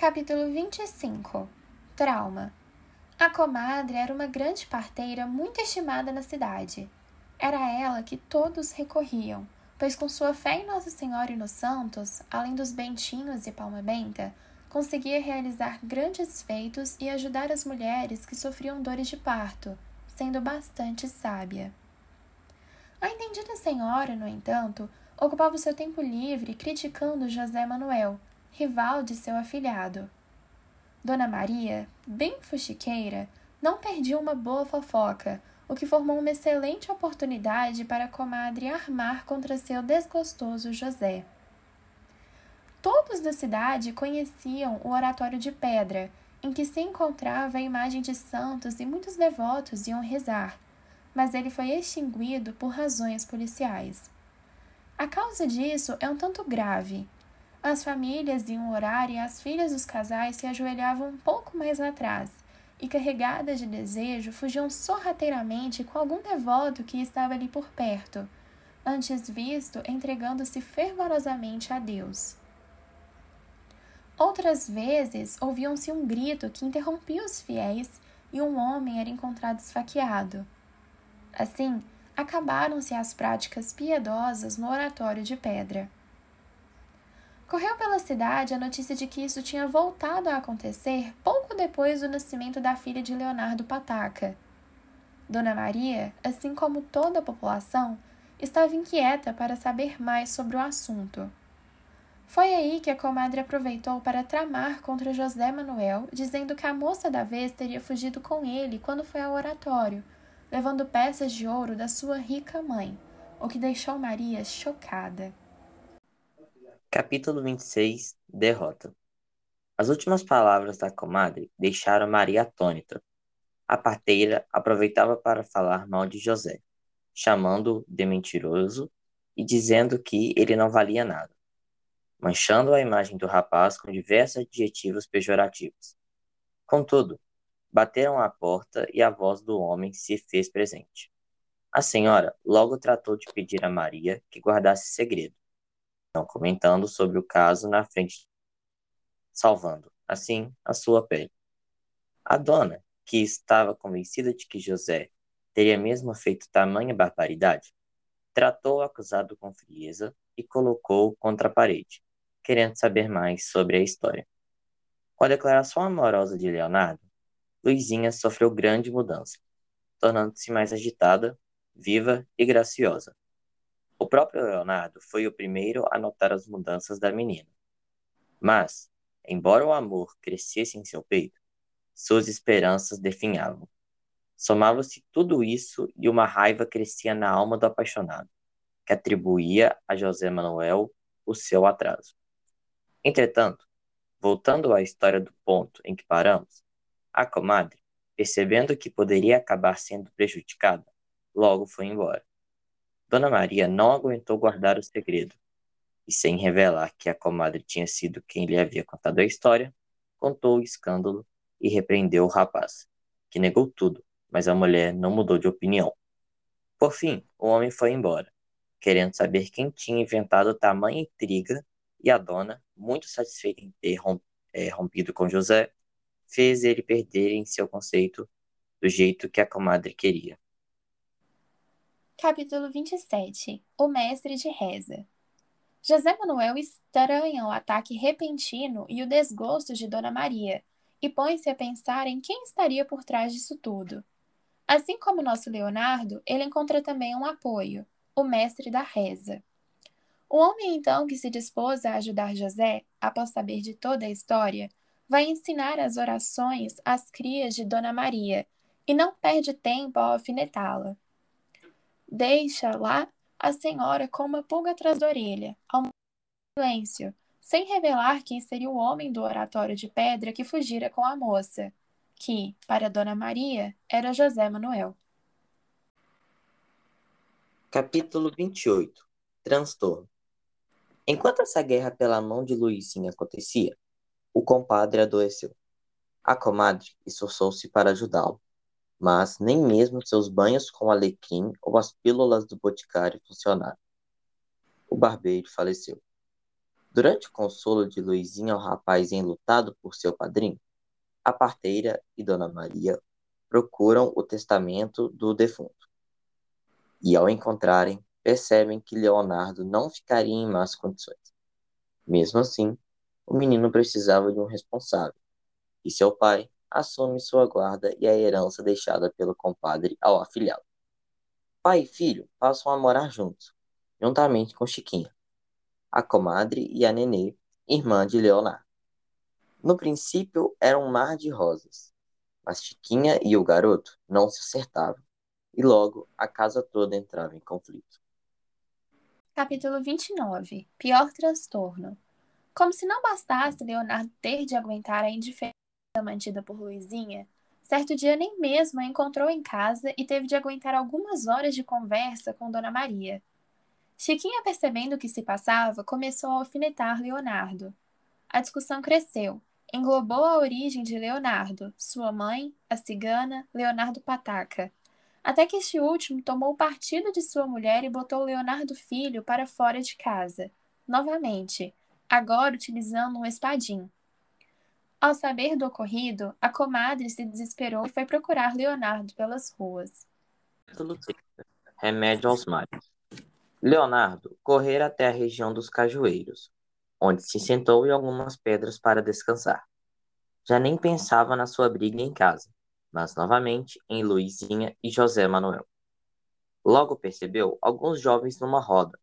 Capítulo 25 Trauma A comadre era uma grande parteira muito estimada na cidade. Era ela que todos recorriam, pois com sua fé em Nossa Senhora e nos santos, além dos bentinhos e palma benta, conseguia realizar grandes feitos e ajudar as mulheres que sofriam dores de parto, sendo bastante sábia. A entendida senhora, no entanto, ocupava o seu tempo livre criticando José Manuel, rival de seu afilhado. Dona Maria, bem fuxiqueira, não perdia uma boa fofoca, o que formou uma excelente oportunidade para a comadre armar contra seu desgostoso José. Todos da cidade conheciam o oratório de pedra, em que se encontrava a imagem de santos e muitos devotos iam rezar, mas ele foi extinguido por razões policiais. A causa disso é um tanto grave, as famílias iam orar e as filhas dos casais se ajoelhavam um pouco mais atrás e, carregadas de desejo, fugiam sorrateiramente com algum devoto que estava ali por perto, antes visto entregando-se fervorosamente a Deus. Outras vezes ouviam-se um grito que interrompia os fiéis e um homem era encontrado esfaqueado. Assim, acabaram-se as práticas piedosas no oratório de pedra. Correu pela cidade a notícia de que isso tinha voltado a acontecer pouco depois do nascimento da filha de Leonardo Pataca. Dona Maria, assim como toda a população, estava inquieta para saber mais sobre o assunto. Foi aí que a comadre aproveitou para tramar contra José Manuel, dizendo que a moça da vez teria fugido com ele quando foi ao oratório, levando peças de ouro da sua rica mãe, o que deixou Maria chocada. Capítulo 26 Derrota As últimas palavras da comadre deixaram Maria atônita. A parteira aproveitava para falar mal de José, chamando-o de mentiroso e dizendo que ele não valia nada, manchando a imagem do rapaz com diversos adjetivos pejorativos. Contudo, bateram à porta e a voz do homem se fez presente. A senhora logo tratou de pedir a Maria que guardasse segredo comentando sobre o caso na frente, salvando, assim, a sua pele. A dona, que estava convencida de que José teria mesmo feito tamanha barbaridade, tratou o acusado com frieza e colocou-o contra a parede, querendo saber mais sobre a história. Com a declaração amorosa de Leonardo, Luizinha sofreu grande mudança, tornando-se mais agitada, viva e graciosa. O próprio Leonardo foi o primeiro a notar as mudanças da menina. Mas, embora o amor crescesse em seu peito, suas esperanças definhavam. Somava-se tudo isso e uma raiva crescia na alma do apaixonado, que atribuía a José Manuel o seu atraso. Entretanto, voltando à história do ponto em que paramos, a comadre, percebendo que poderia acabar sendo prejudicada, logo foi embora. Dona Maria não aguentou guardar o segredo, e sem revelar que a comadre tinha sido quem lhe havia contado a história, contou o escândalo e repreendeu o rapaz, que negou tudo, mas a mulher não mudou de opinião. Por fim, o homem foi embora, querendo saber quem tinha inventado tamanha intriga, e a dona, muito satisfeita em ter é, rompido com José, fez ele perder em seu conceito do jeito que a comadre queria. Capítulo 27 O Mestre de Reza José Manuel estranha o ataque repentino e o desgosto de Dona Maria e põe-se a pensar em quem estaria por trás disso tudo. Assim como nosso Leonardo, ele encontra também um apoio, o mestre da reza. O homem, então, que se dispôs a ajudar José, após saber de toda a história, vai ensinar as orações às crias de Dona Maria e não perde tempo ao alfinetá-la. Deixa lá a senhora com uma pulga atrás da orelha, ao silêncio, sem revelar quem seria o homem do oratório de pedra que fugira com a moça, que, para Dona Maria, era José Manuel. Capítulo 28 Transtorno Enquanto essa guerra pela mão de Luizinha acontecia, o compadre adoeceu. A comadre esforçou-se para ajudá-lo, mas nem mesmo seus banhos com alecrim ou as pílulas do boticário funcionaram. O barbeiro faleceu. Durante o consolo de Luizinha ao rapaz enlutado por seu padrinho, a parteira e Dona Maria procuram o testamento do defunto. E ao encontrarem, percebem que Leonardo não ficaria em más condições. Mesmo assim, o menino precisava de um responsável, e seu pai assume sua guarda e a herança deixada pelo compadre ao afilhado. Pai e filho passam a morar juntos, juntamente com Chiquinha, a comadre e a Nenê, irmã de Leonardo. No princípio era um mar de rosas, mas Chiquinha e o garoto não se acertavam, e logo a casa toda entrava em conflito. Capítulo 29 Pior transtorno. Como se não bastasse Leonardo ter de aguentar a indiferença mantida por Luizinha, certo dia nem mesmo a encontrou em casa e teve de aguentar algumas horas de conversa com Dona Maria, Chiquinha, percebendo o que se passava, começou a alfinetar Leonardo. A discussão cresceu, englobou a origem de Leonardo, sua mãe, a cigana, Leonardo Pataca, até que este último tomou partido de sua mulher e botou Leonardo filho para fora de casa, novamente, agora utilizando um espadim. Ao saber do ocorrido, a comadre se desesperou e foi procurar Leonardo pelas ruas. Remédio aos males. Leonardo correra até a região dos cajueiros, onde se sentou em algumas pedras para descansar. Já nem pensava na sua briga em casa, mas novamente em Luizinha e José Manuel. Logo percebeu alguns jovens numa roda,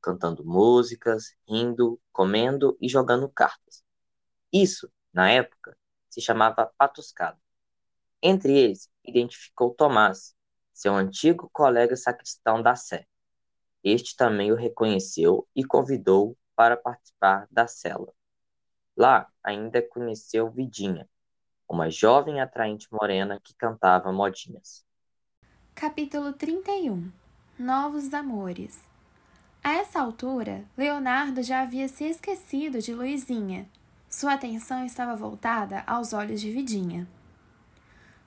cantando músicas, rindo, comendo e jogando cartas. Isso, na época, se chamava patuscada. Entre eles, identificou Tomás, seu antigo colega sacristão da Sé. Este também o reconheceu e convidou para participar da cela. Lá ainda conheceu Vidinha, uma jovem atraente morena que cantava modinhas. Capítulo 31 Novos Amores A essa altura, Leonardo já havia se esquecido de Luizinha. Sua atenção estava voltada aos olhos de Vidinha.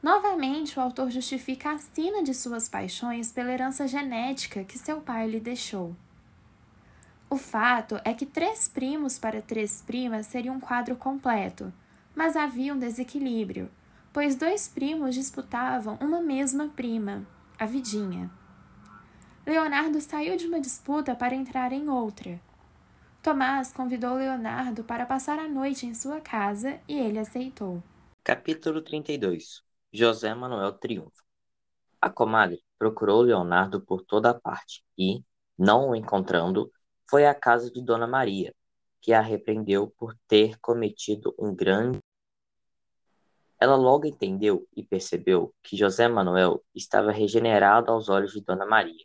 Novamente, o autor justifica a sina de suas paixões pela herança genética que seu pai lhe deixou. O fato é que três primos para três primas seria um quadro completo, mas havia um desequilíbrio, pois dois primos disputavam uma mesma prima, a Vidinha. Leonardo saiu de uma disputa para entrar em outra. Tomás convidou Leonardo para passar a noite em sua casa e ele aceitou. Capítulo 32 José Manuel triunfa. A comadre procurou Leonardo por toda a parte e, não o encontrando, foi à casa de Dona Maria, que a repreendeu por ter cometido um grande. Ela logo entendeu e percebeu que José Manuel estava regenerado aos olhos de Dona Maria,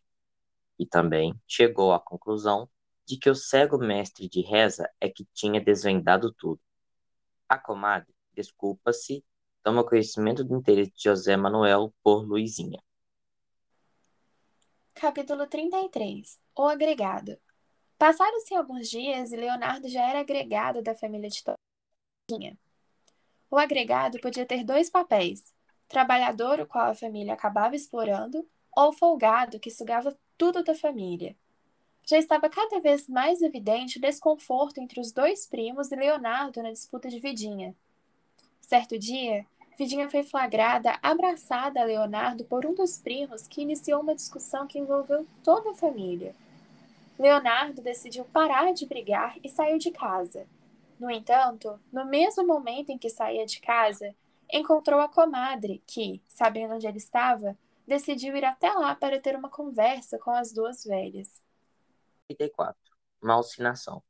e também chegou à conclusão de que o cego mestre de reza é que tinha desvendado tudo. A comadre desculpa-se toma conhecimento do interesse de José Manuel por Luizinha. Capítulo 33 O agregado Passaram-se alguns dias e Leonardo já era agregado da família de Toquinha. O agregado podia ter dois papéis: trabalhador, o qual a família acabava explorando, ou folgado, que sugava tudo da família. Já estava cada vez mais evidente o desconforto entre os dois primos e Leonardo na disputa de vidinha. Certo dia, Vidinha foi flagrada abraçada a Leonardo por um dos primos que iniciou uma discussão que envolveu toda a família. Leonardo decidiu parar de brigar e saiu de casa. No entanto, no mesmo momento em que saía de casa, encontrou a comadre, que, sabendo onde ele estava, decidiu ir até lá para ter uma conversa com as duas velhas. 34. Uma alcinação.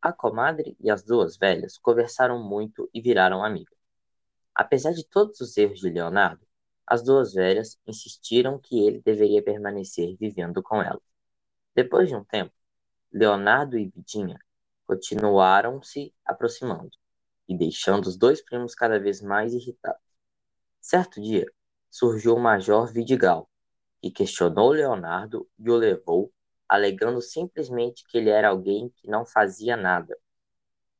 A comadre e as duas velhas conversaram muito e viraram amigas. Apesar de todos os erros de Leonardo, as duas velhas insistiram que ele deveria permanecer vivendo com elas. Depois de um tempo, Leonardo e Vidinha continuaram se aproximando e deixando os dois primos cada vez mais irritados. Certo dia, surgiu o Major Vidigal, que questionou Leonardo e o levou, alegando simplesmente que ele era alguém que não fazia nada.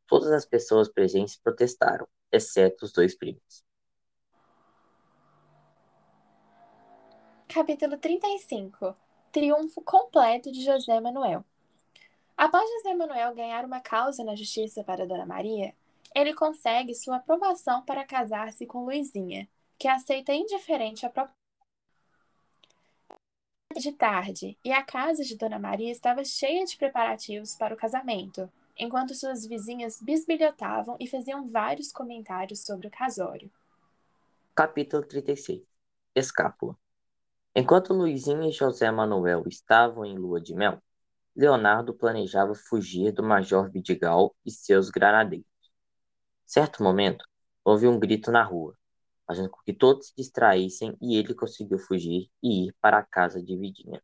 Todas as pessoas presentes protestaram, exceto os dois primos. Capítulo 35 Triunfo completo de José Manuel. Após José Manuel ganhar uma causa na justiça para Dona Maria, ele consegue sua aprovação para casar-se com Luizinha, que aceita indiferente a proposta. De tarde, e a casa de Dona Maria estava cheia de preparativos para o casamento, enquanto suas vizinhas bisbilhotavam e faziam vários comentários sobre o casório. Capítulo 36 Escápula Enquanto Luizinha e José Manuel estavam em lua de mel, Leonardo planejava fugir do Major Vidigal e seus granadeiros. Certo momento, houve um grito na rua, fazendo com que todos se distraíssem e ele conseguiu fugir e ir para a casa de Vidinha.